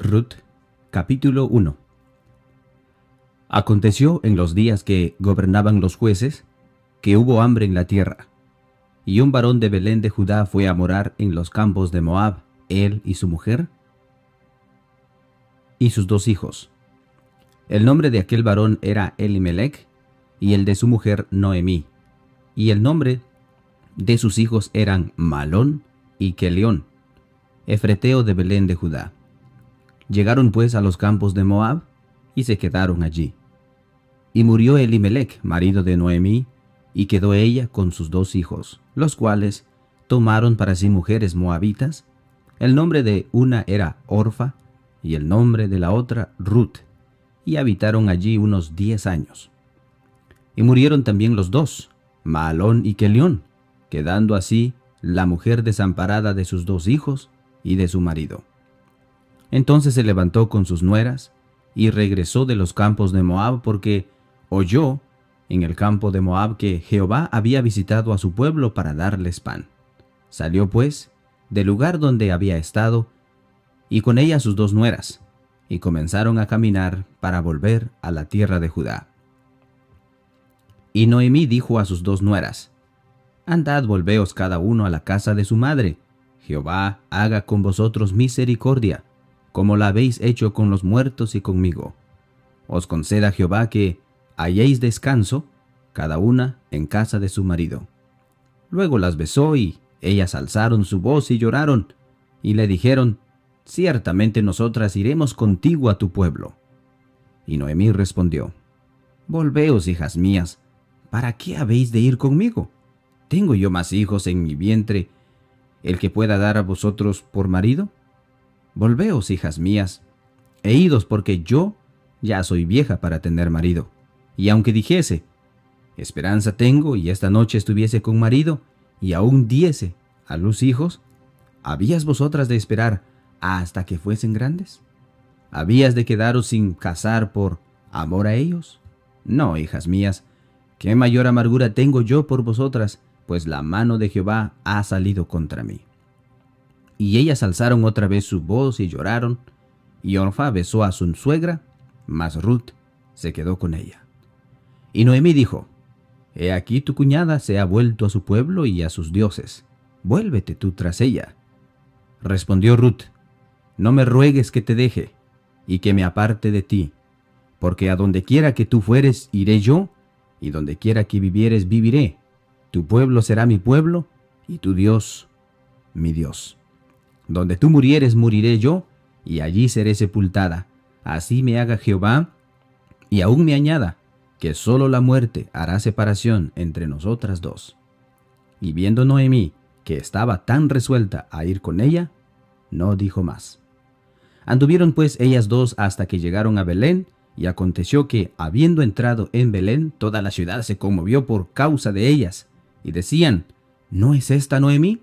Ruth capítulo 1 Aconteció en los días que gobernaban los jueces, que hubo hambre en la tierra, y un varón de Belén de Judá fue a morar en los campos de Moab, él y su mujer, y sus dos hijos. El nombre de aquel varón era Elimelech, y el de su mujer Noemí, y el nombre de sus hijos eran Malón y Kelión, efreteo de Belén de Judá. Llegaron pues a los campos de Moab y se quedaron allí. Y murió Elimelech, marido de Noemí, y quedó ella con sus dos hijos, los cuales tomaron para sí mujeres moabitas. El nombre de una era Orfa y el nombre de la otra Ruth, y habitaron allí unos diez años. Y murieron también los dos, Maalón y Kelión, quedando así la mujer desamparada de sus dos hijos y de su marido. Entonces se levantó con sus nueras y regresó de los campos de Moab porque oyó en el campo de Moab que Jehová había visitado a su pueblo para darles pan. Salió pues del lugar donde había estado y con ella sus dos nueras, y comenzaron a caminar para volver a la tierra de Judá. Y Noemí dijo a sus dos nueras, Andad volveos cada uno a la casa de su madre, Jehová haga con vosotros misericordia, como la habéis hecho con los muertos y conmigo. Os conceda Jehová que halléis descanso, cada una en casa de su marido. Luego las besó y ellas alzaron su voz y lloraron, y le dijeron, Ciertamente nosotras iremos contigo a tu pueblo. Y Noemí respondió, Volveos, hijas mías, ¿para qué habéis de ir conmigo? ¿Tengo yo más hijos en mi vientre, el que pueda dar a vosotros por marido? Volveos, hijas mías, e idos porque yo ya soy vieja para tener marido. Y aunque dijese, esperanza tengo y esta noche estuviese con marido, y aún diese a luz hijos, ¿habías vosotras de esperar hasta que fuesen grandes? ¿Habías de quedaros sin casar por amor a ellos? No, hijas mías, qué mayor amargura tengo yo por vosotras, pues la mano de Jehová ha salido contra mí. Y ellas alzaron otra vez su voz y lloraron, y Orfa besó a su suegra, mas Ruth se quedó con ella. Y Noemí dijo, He aquí tu cuñada se ha vuelto a su pueblo y a sus dioses, vuélvete tú tras ella. Respondió Ruth, No me ruegues que te deje, y que me aparte de ti, porque a donde quiera que tú fueres, iré yo, y donde quiera que vivieres, viviré. Tu pueblo será mi pueblo, y tu Dios, mi Dios. Donde tú murieres, moriré yo, y allí seré sepultada. Así me haga Jehová, y aún me añada, que sólo la muerte hará separación entre nosotras dos. Y viendo Noemí que estaba tan resuelta a ir con ella, no dijo más. Anduvieron pues ellas dos hasta que llegaron a Belén, y aconteció que, habiendo entrado en Belén, toda la ciudad se conmovió por causa de ellas, y decían, ¿no es esta Noemí?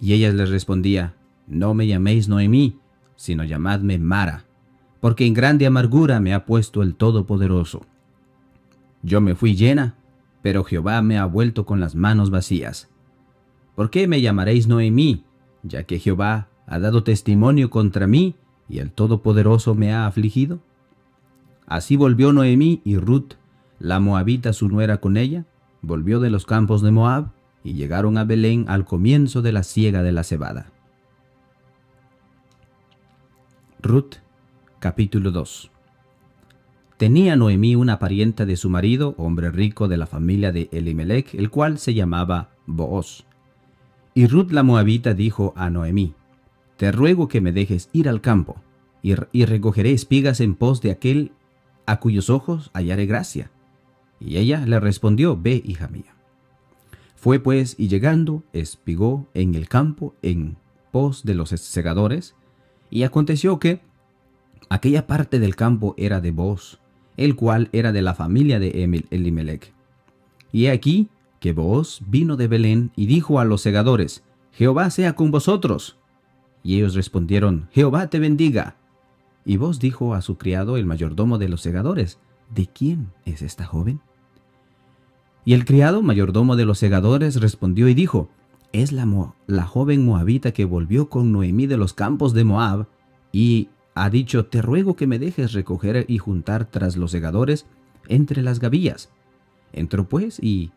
Y ellas les respondía, no me llaméis Noemí, sino llamadme Mara, porque en grande amargura me ha puesto el Todopoderoso. Yo me fui llena, pero Jehová me ha vuelto con las manos vacías. ¿Por qué me llamaréis Noemí, ya que Jehová ha dado testimonio contra mí y el Todopoderoso me ha afligido? Así volvió Noemí y Ruth, la moabita su nuera con ella, volvió de los campos de Moab y llegaron a Belén al comienzo de la siega de la cebada. Ruth capítulo 2 Tenía Noemí una parienta de su marido, hombre rico de la familia de Elimelech, el cual se llamaba Booz. Y Ruth la moabita dijo a Noemí, Te ruego que me dejes ir al campo, y, y recogeré espigas en pos de aquel a cuyos ojos hallaré gracia. Y ella le respondió, Ve, hija mía. Fue pues, y llegando, espigó en el campo en pos de los segadores, y aconteció que aquella parte del campo era de Boaz, el cual era de la familia de Elimelech. Y he aquí que Boaz vino de Belén y dijo a los segadores, Jehová sea con vosotros. Y ellos respondieron, Jehová te bendiga. Y Boaz dijo a su criado, el mayordomo de los segadores, ¿de quién es esta joven? Y el criado, mayordomo de los segadores, respondió y dijo, es la, la joven moabita que volvió con Noemí de los campos de Moab, y ha dicho, te ruego que me dejes recoger y juntar tras los segadores entre las gavillas. Entró pues y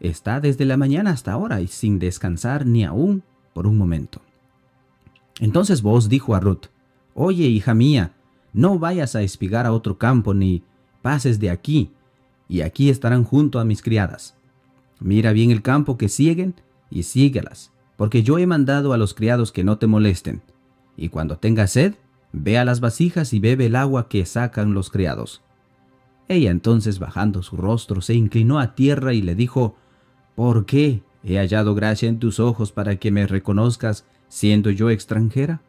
está desde la mañana hasta ahora y sin descansar ni aún por un momento. Entonces vos dijo a Ruth, Oye, hija mía, no vayas a espigar a otro campo ni pases de aquí, y aquí estarán junto a mis criadas. Mira bien el campo que siguen y síguelas, porque yo he mandado a los criados que no te molesten. Y cuando tengas sed, ve a las vasijas y bebe el agua que sacan los criados. Ella entonces bajando su rostro se inclinó a tierra y le dijo, ¿Por qué he hallado gracia en tus ojos para que me reconozcas siendo yo extranjera?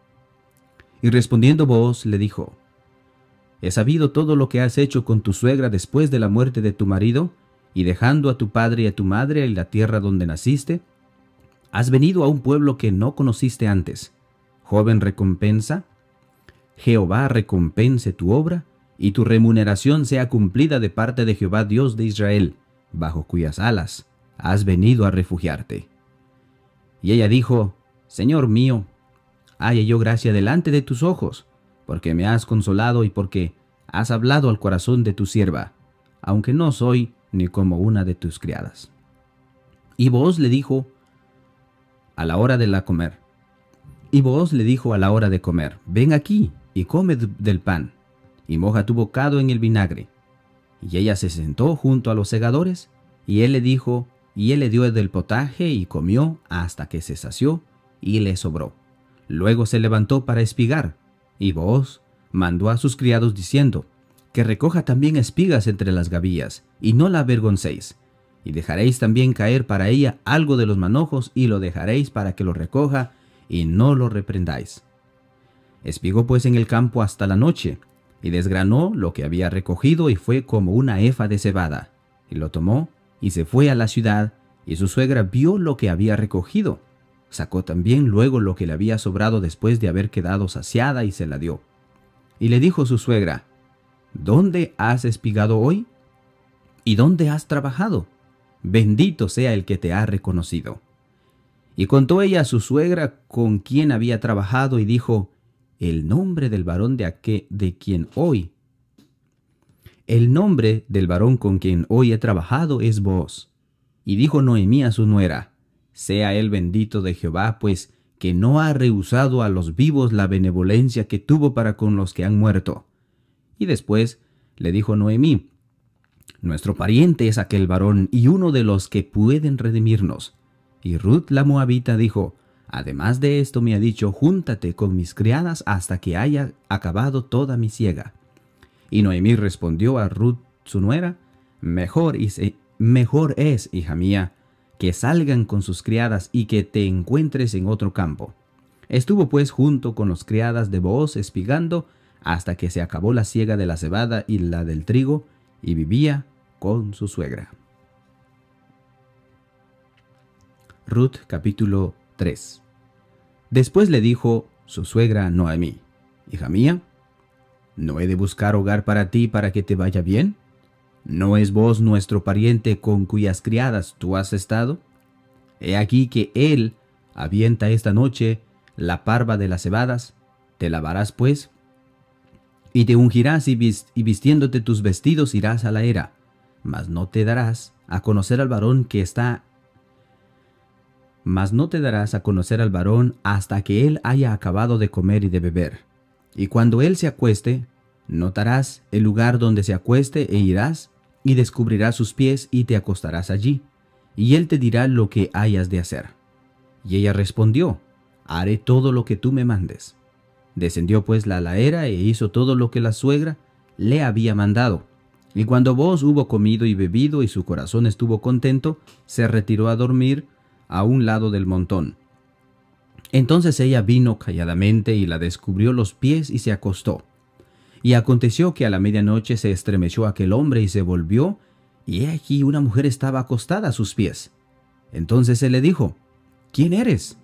Y respondiendo vos le dijo, He sabido todo lo que has hecho con tu suegra después de la muerte de tu marido, y dejando a tu padre y a tu madre en la tierra donde naciste, has venido a un pueblo que no conociste antes. Joven recompensa, Jehová recompense tu obra, y tu remuneración sea cumplida de parte de Jehová Dios de Israel, bajo cuyas alas has venido a refugiarte. Y ella dijo, Señor mío, haya yo gracia delante de tus ojos, porque me has consolado y porque has hablado al corazón de tu sierva, aunque no soy ni como una de tus criadas. Y vos le dijo a la hora de la comer. Y vos le dijo a la hora de comer, ven aquí y come del pan, y moja tu bocado en el vinagre. Y ella se sentó junto a los segadores, y él le dijo, y él le dio del potaje y comió hasta que se sació y le sobró. Luego se levantó para espigar, y vos mandó a sus criados diciendo, que recoja también espigas entre las gavillas, y no la avergoncéis, y dejaréis también caer para ella algo de los manojos, y lo dejaréis para que lo recoja, y no lo reprendáis. Espigó pues en el campo hasta la noche, y desgranó lo que había recogido, y fue como una efa de cebada, y lo tomó, y se fue a la ciudad, y su suegra vio lo que había recogido. Sacó también luego lo que le había sobrado después de haber quedado saciada y se la dio. Y le dijo su suegra, ¿Dónde has espigado hoy? ¿Y dónde has trabajado? Bendito sea el que te ha reconocido. Y contó ella a su suegra con quien había trabajado y dijo, el nombre del varón de, aquel, de quien hoy el nombre del varón con quien hoy he trabajado es vos. Y dijo Noemí a su nuera, sea él bendito de Jehová, pues que no ha rehusado a los vivos la benevolencia que tuvo para con los que han muerto. Y después le dijo Noemí, Nuestro pariente es aquel varón y uno de los que pueden redimirnos. Y Ruth la moabita dijo, Además de esto me ha dicho, Júntate con mis criadas hasta que haya acabado toda mi siega. Y Noemí respondió a Ruth, su nuera, mejor, mejor es, hija mía, que salgan con sus criadas y que te encuentres en otro campo. Estuvo pues junto con los criadas de Booz espigando hasta que se acabó la siega de la cebada y la del trigo, y vivía con su suegra. Ruth capítulo 3 Después le dijo su suegra Noemí, Hija mía, ¿No he de buscar hogar para ti para que te vaya bien? ¿No es vos nuestro pariente con cuyas criadas tú has estado? He aquí que él avienta esta noche la parva de las cebadas, te lavarás pues, y te ungirás y, vistiéndote tus vestidos irás a la era, mas no te darás a conocer al varón que está mas no te darás a conocer al varón hasta que él haya acabado de comer y de beber. Y cuando él se acueste, notarás el lugar donde se acueste e irás, y descubrirás sus pies y te acostarás allí, y él te dirá lo que hayas de hacer. Y ella respondió, haré todo lo que tú me mandes. Descendió pues la laera e hizo todo lo que la suegra le había mandado. Y cuando vos hubo comido y bebido y su corazón estuvo contento, se retiró a dormir a un lado del montón. Entonces ella vino calladamente y la descubrió los pies y se acostó. Y aconteció que a la medianoche se estremeció aquel hombre y se volvió, y he aquí una mujer estaba acostada a sus pies. Entonces él le dijo, ¿quién eres?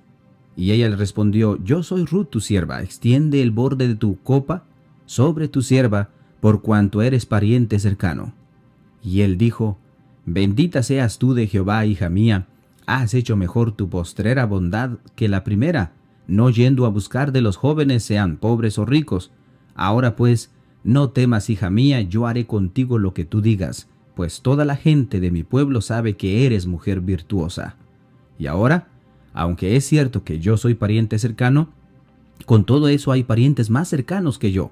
Y ella le respondió, yo soy Ruth tu sierva, extiende el borde de tu copa sobre tu sierva, por cuanto eres pariente cercano. Y él dijo, Bendita seas tú de Jehová, hija mía, has hecho mejor tu postrera bondad que la primera, no yendo a buscar de los jóvenes sean pobres o ricos, Ahora pues, no temas, hija mía, yo haré contigo lo que tú digas, pues toda la gente de mi pueblo sabe que eres mujer virtuosa. Y ahora, aunque es cierto que yo soy pariente cercano, con todo eso hay parientes más cercanos que yo.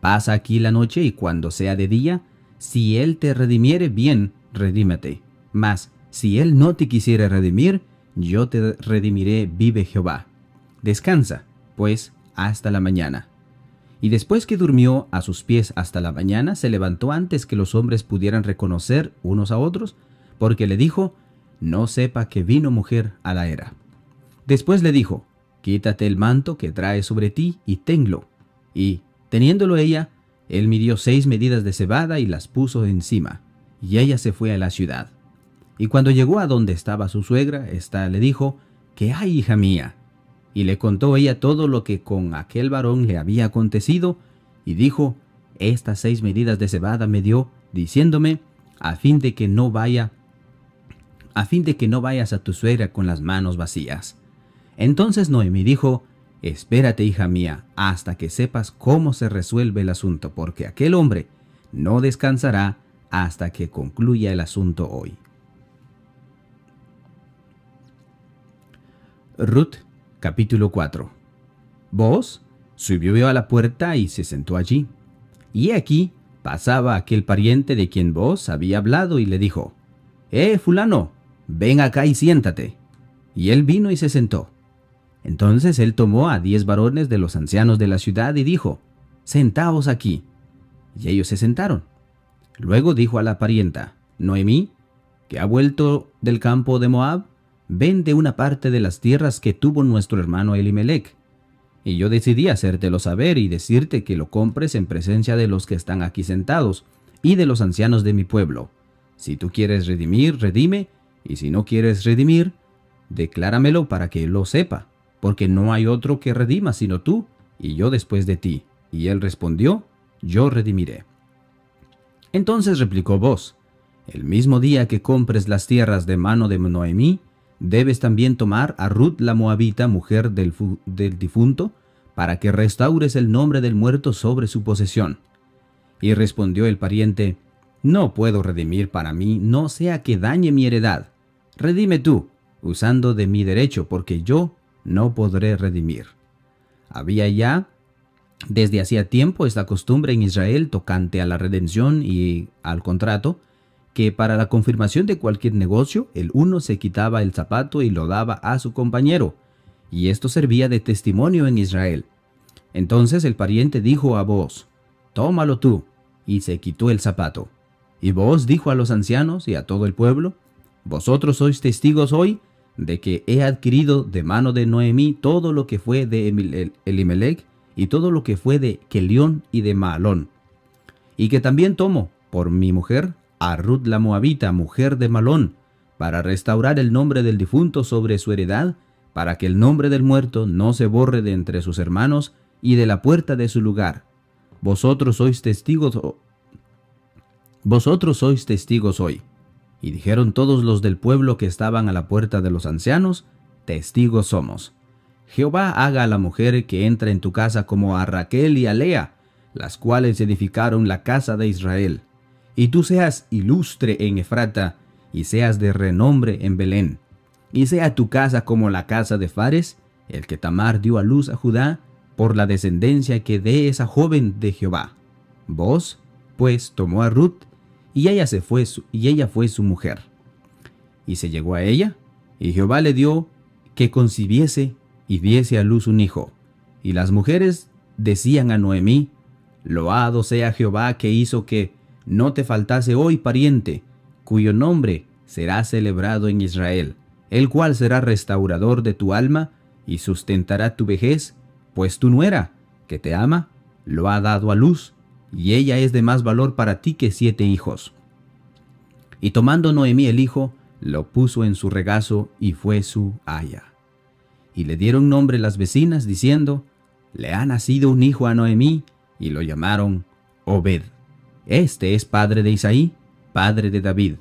Pasa aquí la noche y cuando sea de día, si él te redimiere, bien, redímete. Mas, si él no te quisiere redimir, yo te redimiré, vive Jehová. Descansa, pues, hasta la mañana. Y después que durmió a sus pies hasta la mañana, se levantó antes que los hombres pudieran reconocer unos a otros, porque le dijo, no sepa que vino mujer a la era. Después le dijo, quítate el manto que trae sobre ti y tenlo. Y, teniéndolo ella, él midió seis medidas de cebada y las puso encima, y ella se fue a la ciudad. Y cuando llegó a donde estaba su suegra, ésta le dijo, ¿Qué hay, hija mía? Y le contó ella todo lo que con aquel varón le había acontecido, y dijo, Estas seis medidas de cebada me dio, diciéndome, a fin de que no vaya, a fin de que no vayas a tu suegra con las manos vacías. Entonces Noemi dijo, Espérate, hija mía, hasta que sepas cómo se resuelve el asunto, porque aquel hombre no descansará hasta que concluya el asunto hoy. Ruth Capítulo 4 Vos subió a la puerta y se sentó allí. Y aquí pasaba aquel pariente de quien vos había hablado y le dijo, Eh, fulano, ven acá y siéntate. Y él vino y se sentó. Entonces él tomó a diez varones de los ancianos de la ciudad y dijo, Sentaos aquí. Y ellos se sentaron. Luego dijo a la parienta, Noemí, que ha vuelto del campo de Moab, vende una parte de las tierras que tuvo nuestro hermano Elimelech. Y yo decidí hacértelo saber y decirte que lo compres en presencia de los que están aquí sentados y de los ancianos de mi pueblo. Si tú quieres redimir, redime, y si no quieres redimir, decláramelo para que lo sepa, porque no hay otro que redima sino tú, y yo después de ti. Y él respondió, yo redimiré. Entonces replicó vos, el mismo día que compres las tierras de mano de Noemí, debes también tomar a Ruth la moabita, mujer del, del difunto, para que restaures el nombre del muerto sobre su posesión. Y respondió el pariente, No puedo redimir para mí, no sea que dañe mi heredad. Redime tú, usando de mi derecho, porque yo no podré redimir. Había ya desde hacía tiempo esta costumbre en Israel tocante a la redención y al contrato, que para la confirmación de cualquier negocio el uno se quitaba el zapato y lo daba a su compañero, y esto servía de testimonio en Israel. Entonces el pariente dijo a vos, Tómalo tú, y se quitó el zapato. Y vos dijo a los ancianos y a todo el pueblo, Vosotros sois testigos hoy de que he adquirido de mano de Noemí todo lo que fue de Elimelech y todo lo que fue de Kelión y de Maalón, y que también tomo por mi mujer a Ruth la Moabita, mujer de Malón, para restaurar el nombre del difunto sobre su heredad, para que el nombre del muerto no se borre de entre sus hermanos y de la puerta de su lugar. Vosotros sois testigos, vosotros sois testigos hoy. Y dijeron todos los del pueblo que estaban a la puerta de los ancianos, testigos somos. Jehová haga a la mujer que entra en tu casa como a Raquel y a Lea, las cuales edificaron la casa de Israel y tú seas ilustre en Efrata, y seas de renombre en Belén, y sea tu casa como la casa de Fares, el que Tamar dio a luz a Judá, por la descendencia que dé esa joven de Jehová. Vos, pues, tomó a Ruth, y ella se fue y ella fue su mujer. Y se llegó a ella, y Jehová le dio que concibiese y diese a luz un hijo. Y las mujeres decían a Noemí, Loado sea Jehová que hizo que no te faltase hoy pariente, cuyo nombre será celebrado en Israel, el cual será restaurador de tu alma y sustentará tu vejez, pues tu nuera, que te ama, lo ha dado a luz, y ella es de más valor para ti que siete hijos. Y tomando Noemí el hijo, lo puso en su regazo y fue su haya. Y le dieron nombre las vecinas, diciendo, Le ha nacido un hijo a Noemí, y lo llamaron Obed. Este es padre de Isaí, padre de David.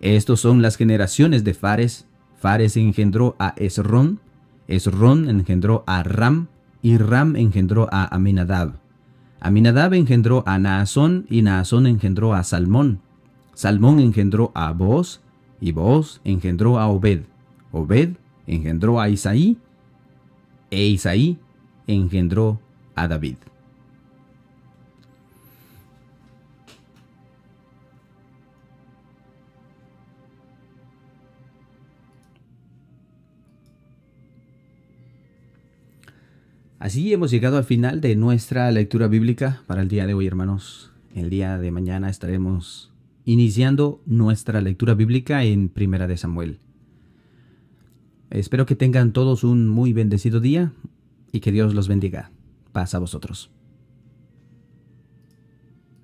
Estos son las generaciones de Fares. Fares engendró a Esrón, Esrón engendró a Ram, y Ram engendró a Aminadab. Aminadab engendró a Naasón y Naasón engendró a Salmón. Salmón engendró a Boaz y Boaz engendró a Obed. Obed engendró a Isaí e Isaí engendró a David. Así hemos llegado al final de nuestra lectura bíblica para el día de hoy, hermanos. El día de mañana estaremos iniciando nuestra lectura bíblica en Primera de Samuel. Espero que tengan todos un muy bendecido día y que Dios los bendiga. Paz a vosotros.